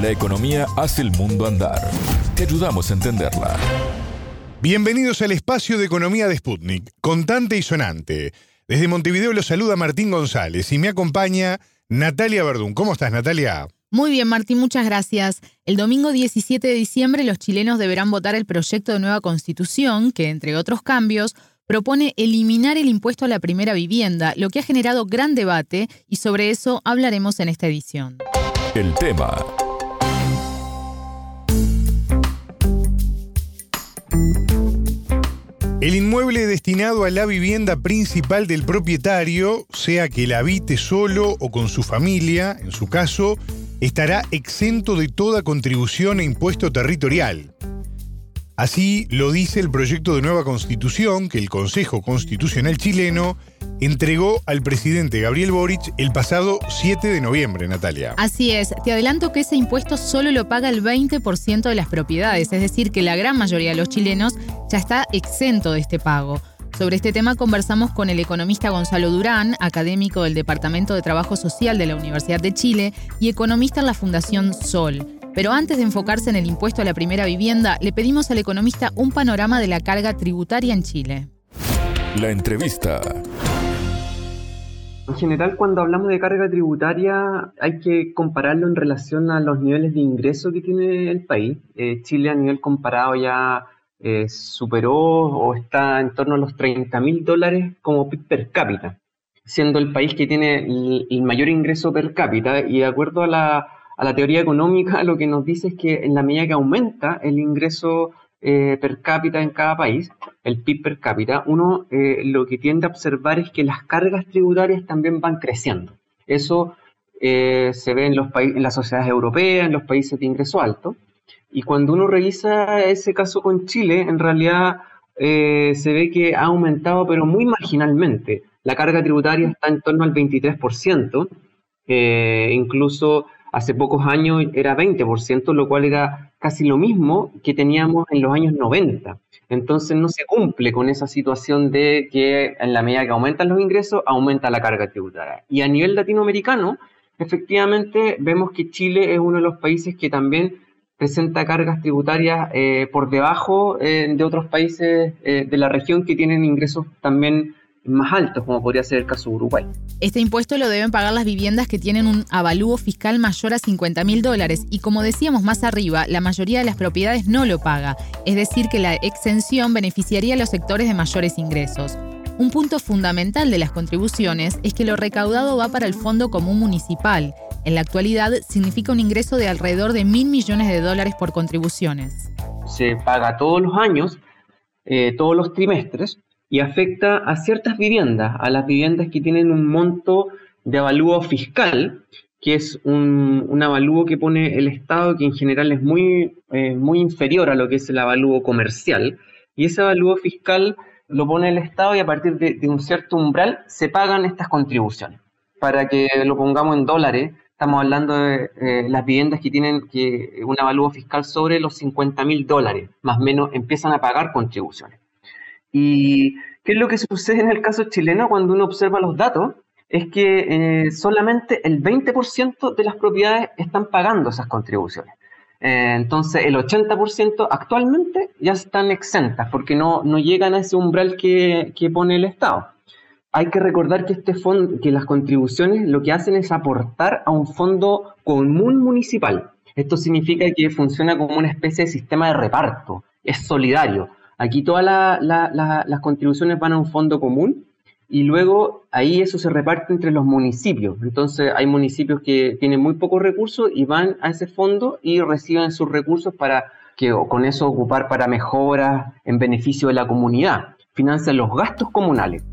La economía hace el mundo andar. Te ayudamos a entenderla. Bienvenidos al espacio de economía de Sputnik, contante y sonante. Desde Montevideo los saluda Martín González y me acompaña Natalia Verdún. ¿Cómo estás, Natalia? Muy bien, Martín, muchas gracias. El domingo 17 de diciembre los chilenos deberán votar el proyecto de nueva constitución que, entre otros cambios, propone eliminar el impuesto a la primera vivienda, lo que ha generado gran debate y sobre eso hablaremos en esta edición. El tema El inmueble destinado a la vivienda principal del propietario, sea que la habite solo o con su familia, en su caso, estará exento de toda contribución e impuesto territorial. Así lo dice el proyecto de nueva constitución que el Consejo Constitucional chileno entregó al presidente Gabriel Boric el pasado 7 de noviembre, Natalia. Así es, te adelanto que ese impuesto solo lo paga el 20% de las propiedades, es decir, que la gran mayoría de los chilenos ya está exento de este pago. Sobre este tema conversamos con el economista Gonzalo Durán, académico del Departamento de Trabajo Social de la Universidad de Chile y economista en la Fundación Sol. Pero antes de enfocarse en el impuesto a la primera vivienda, le pedimos al economista un panorama de la carga tributaria en Chile. La entrevista. En general, cuando hablamos de carga tributaria, hay que compararlo en relación a los niveles de ingreso que tiene el país. Eh, Chile a nivel comparado ya eh, superó o está en torno a los 30 mil dólares como PIB per cápita, siendo el país que tiene el, mayor ingreso per cápita y de acuerdo a la, a la, teoría económica lo que nos dice es que en la medida que aumenta el ingreso eh, per cápita en cada país, el PIB per cápita, uno eh, lo que tiende a observar es que las cargas tributarias también van creciendo. Eso eh, se ve en, los en las sociedades europeas, en los países de ingreso alto. Y cuando uno revisa ese caso con Chile, en realidad se ve que ha aumentado, pero muy marginalmente. La carga tributaria está en torno al 23%, incluso hace pocos años era 20%, lo cual era casi lo mismo que teníamos en los años 90. Entonces no se cumple con esa situación de que en la medida que aumentan los ingresos, aumenta la carga tributaria. Y a nivel latinoamericano, efectivamente vemos que Chile es uno de los países que también presenta cargas tributarias eh, por debajo eh, de otros países eh, de la región que tienen ingresos también más altos, como podría ser el caso de Uruguay. Este impuesto lo deben pagar las viviendas que tienen un avalúo fiscal mayor a 50 mil dólares y como decíamos más arriba, la mayoría de las propiedades no lo paga, es decir, que la exención beneficiaría a los sectores de mayores ingresos. Un punto fundamental de las contribuciones es que lo recaudado va para el Fondo Común Municipal. En la actualidad significa un ingreso de alrededor de mil millones de dólares por contribuciones. Se paga todos los años, eh, todos los trimestres, y afecta a ciertas viviendas, a las viviendas que tienen un monto de avalúo fiscal, que es un, un avalúo que pone el Estado, que en general es muy, eh, muy inferior a lo que es el avalúo comercial, y ese avalúo fiscal lo pone el Estado y a partir de, un cierto umbral se pagan estas contribuciones. Para que lo pongamos en dólares, estamos hablando de eh, las viviendas que tienen que un avalúo fiscal sobre los 50 mil dólares, más o menos empiezan a pagar contribuciones. ¿Y qué es lo que sucede en el caso chileno cuando uno observa los datos? Es que eh, solamente el 20% de las propiedades están pagando esas contribuciones. Eh, entonces, el 80% actualmente ya están exentas porque no, no llegan a ese umbral que, que pone el Estado. Hay que recordar que, este fondo, que las contribuciones lo que hacen es aportar a un fondo común municipal. Esto significa que funciona como una especie de sistema de reparto, es solidario. Aquí todas las contribuciones van a un fondo común y luego ahí eso se reparte entre los municipios. Entonces hay municipios que tienen muy pocos recursos y van a ese fondo y reciben sus recursos para que con eso ocupar para mejoras en beneficio de la comunidad. Financian los gastos comunales.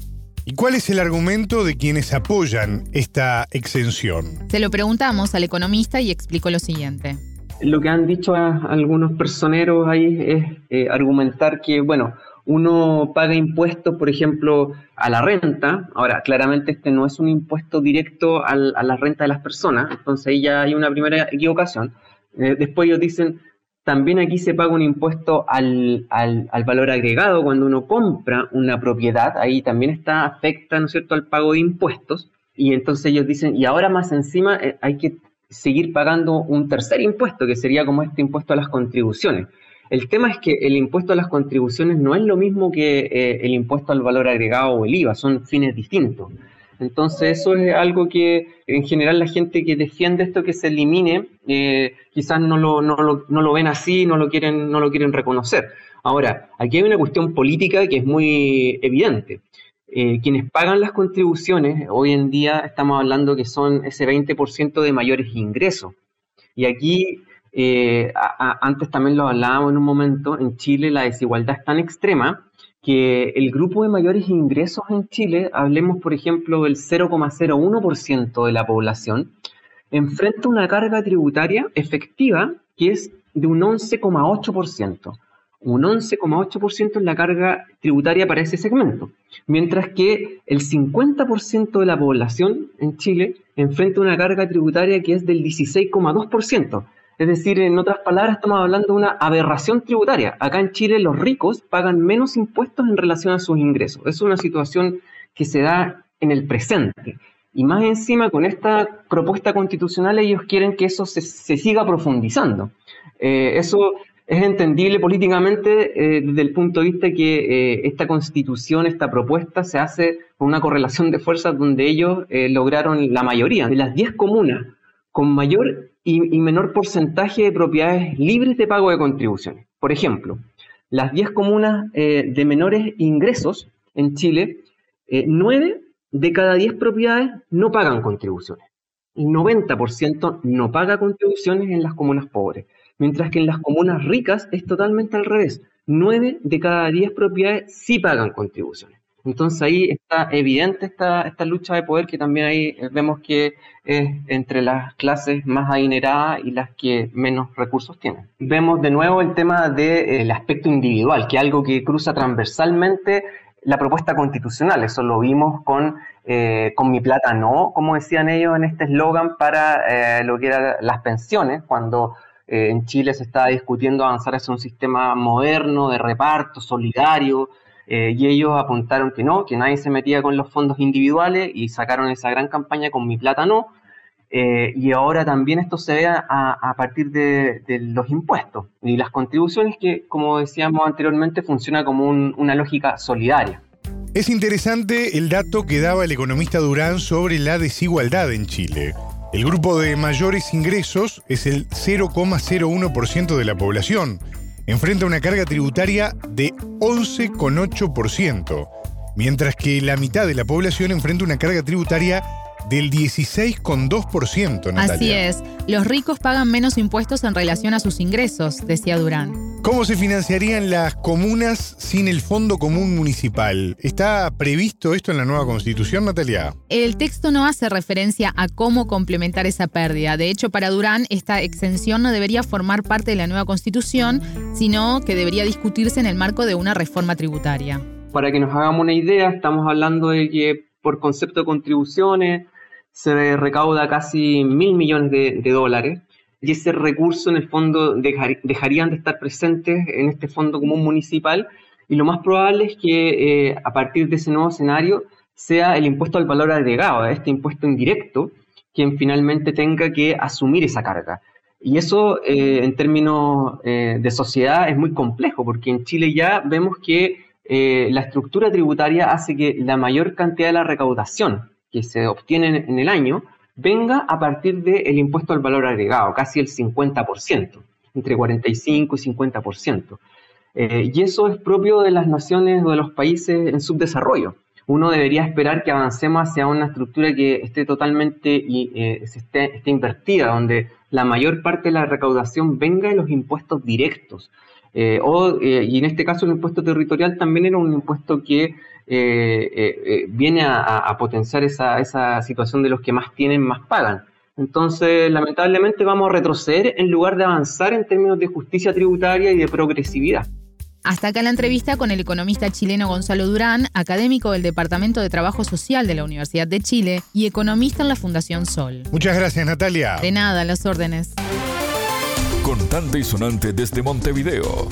¿Y cuál es el argumento de quienes apoyan esta exención? Se lo preguntamos al economista y explicó lo siguiente lo que han dicho algunos personeros ahí es eh, argumentar que, bueno, uno paga impuestos, por ejemplo, a la renta. Ahora, claramente este no es un impuesto directo a la renta de las personas, entonces ahí ya hay una primera equivocación. Eh, después ellos dicen, también aquí se paga un impuesto al, al, valor agregado cuando uno compra una propiedad, ahí también está afecta, ¿no es cierto?, al pago de impuestos. Y entonces ellos dicen, y ahora más encima eh, hay que seguir pagando un tercer impuesto, que sería como este impuesto a las contribuciones. El tema es que el impuesto a las contribuciones no es lo mismo que eh, el impuesto al valor agregado o el IVA, son fines distintos. Entonces eso es algo que en general la gente que defiende esto que se elimine eh, quizás no lo, no, lo, no lo, ven así, no lo, quieren, no lo quieren reconocer. Ahora, aquí hay una cuestión política que es muy evidente. Eh, quienes pagan las contribuciones, hoy en día estamos hablando que son ese 20% de mayores ingresos. Y aquí eh, antes también lo hablábamos en un momento, en Chile la desigualdad es tan extrema que el grupo de mayores ingresos en Chile, hablemos por ejemplo del 0,01% de la población, enfrenta una carga tributaria efectiva que es de un 11,8%. Un 11,8% es la carga tributaria para ese segmento, mientras que el 50% de la población en Chile enfrenta una carga tributaria que es del 16,2%. Es decir, en otras palabras, estamos hablando de una aberración tributaria. Acá en Chile los ricos pagan menos impuestos en relación a sus ingresos. Es una situación que se da en el presente. Y más encima, con esta propuesta constitucional, ellos quieren que eso se, siga profundizando. Eh, eso es entendible políticamente eh, desde el punto de vista que eh, esta constitución, esta propuesta, se hace con una correlación de fuerzas donde ellos lograron la mayoría. De las 10 comunas con mayor y, menor porcentaje de propiedades libres de pago de contribuciones. Por ejemplo, las 10 comunas eh, de menores ingresos en Chile, 9 eh, de cada 10 propiedades no pagan contribuciones. El 90% no paga contribuciones en las comunas pobres, mientras que en las comunas ricas es totalmente al revés. 9 de cada 10 propiedades sí pagan contribuciones. Entonces ahí está evidente esta, lucha de poder que también ahí vemos que es entre las clases más adineradas y las que menos recursos tienen. Vemos de nuevo el tema del aspecto individual, que es algo que cruza transversalmente la propuesta constitucional. Eso lo vimos con, eh, con Mi Plata No, como decían ellos en este eslogan para eh, lo que eran las pensiones, cuando eh, en Chile se estaba discutiendo avanzar hacia un sistema moderno de reparto, solidario, eh, y ellos apuntaron que no, que nadie se metía con los fondos individuales y sacaron esa gran campaña con Mi Plata No. Eh, y ahora también esto se ve a, partir de, los impuestos y las contribuciones que, como decíamos anteriormente, funciona como una lógica solidaria. Es interesante el dato que daba el economista Durán sobre la desigualdad en Chile. El grupo de mayores ingresos es el 0,01% de la población enfrenta una carga tributaria de 11,8%, mientras que la mitad de la población enfrenta una carga tributaria del 16,2%. Así es, los ricos pagan menos impuestos en relación a sus ingresos, decía Durán. ¿Cómo se financiarían las comunas sin el Fondo Común Municipal? ¿Está previsto esto en la nueva constitución, Natalia? El texto no hace referencia a cómo complementar esa pérdida. De hecho, para Durán, esta exención no debería formar parte de la nueva constitución, sino que debería discutirse en el marco de una reforma tributaria. Para que nos hagamos una idea, estamos hablando de que por concepto de contribuciones, se recauda casi mil millones de, dólares y ese recurso en el fondo dejarían de estar presentes en este fondo común municipal y lo más probable es que eh, a partir de ese nuevo escenario sea el impuesto al valor agregado, este impuesto indirecto, quien finalmente tenga que asumir esa carga. Y eso eh, en términos eh, de sociedad es muy complejo, porque en Chile ya vemos que la estructura tributaria hace que la mayor cantidad de la recaudación que se obtiene en el año venga a partir del impuesto al valor agregado, casi el 50%, entre 45 y 50%. Eh, y eso es propio de las naciones o de los países en subdesarrollo. Uno debería esperar que avancemos hacia una estructura que esté totalmente y, eh, esté, invertida, donde la mayor parte de la recaudación venga de los impuestos directos. Eh, o, y en este caso el impuesto territorial también era un impuesto que eh, eh, eh, viene a, potenciar esa, esa situación de los que más tienen, más pagan. Entonces, lamentablemente vamos a retroceder en lugar de avanzar en términos de justicia tributaria y de progresividad. Hasta acá la entrevista con el economista chileno Gonzalo Durán, académico del Departamento de Trabajo Social de la Universidad de Chile y economista en la Fundación Sol. Muchas gracias, Natalia. De nada, las órdenes. Contante y sonante desde Montevideo.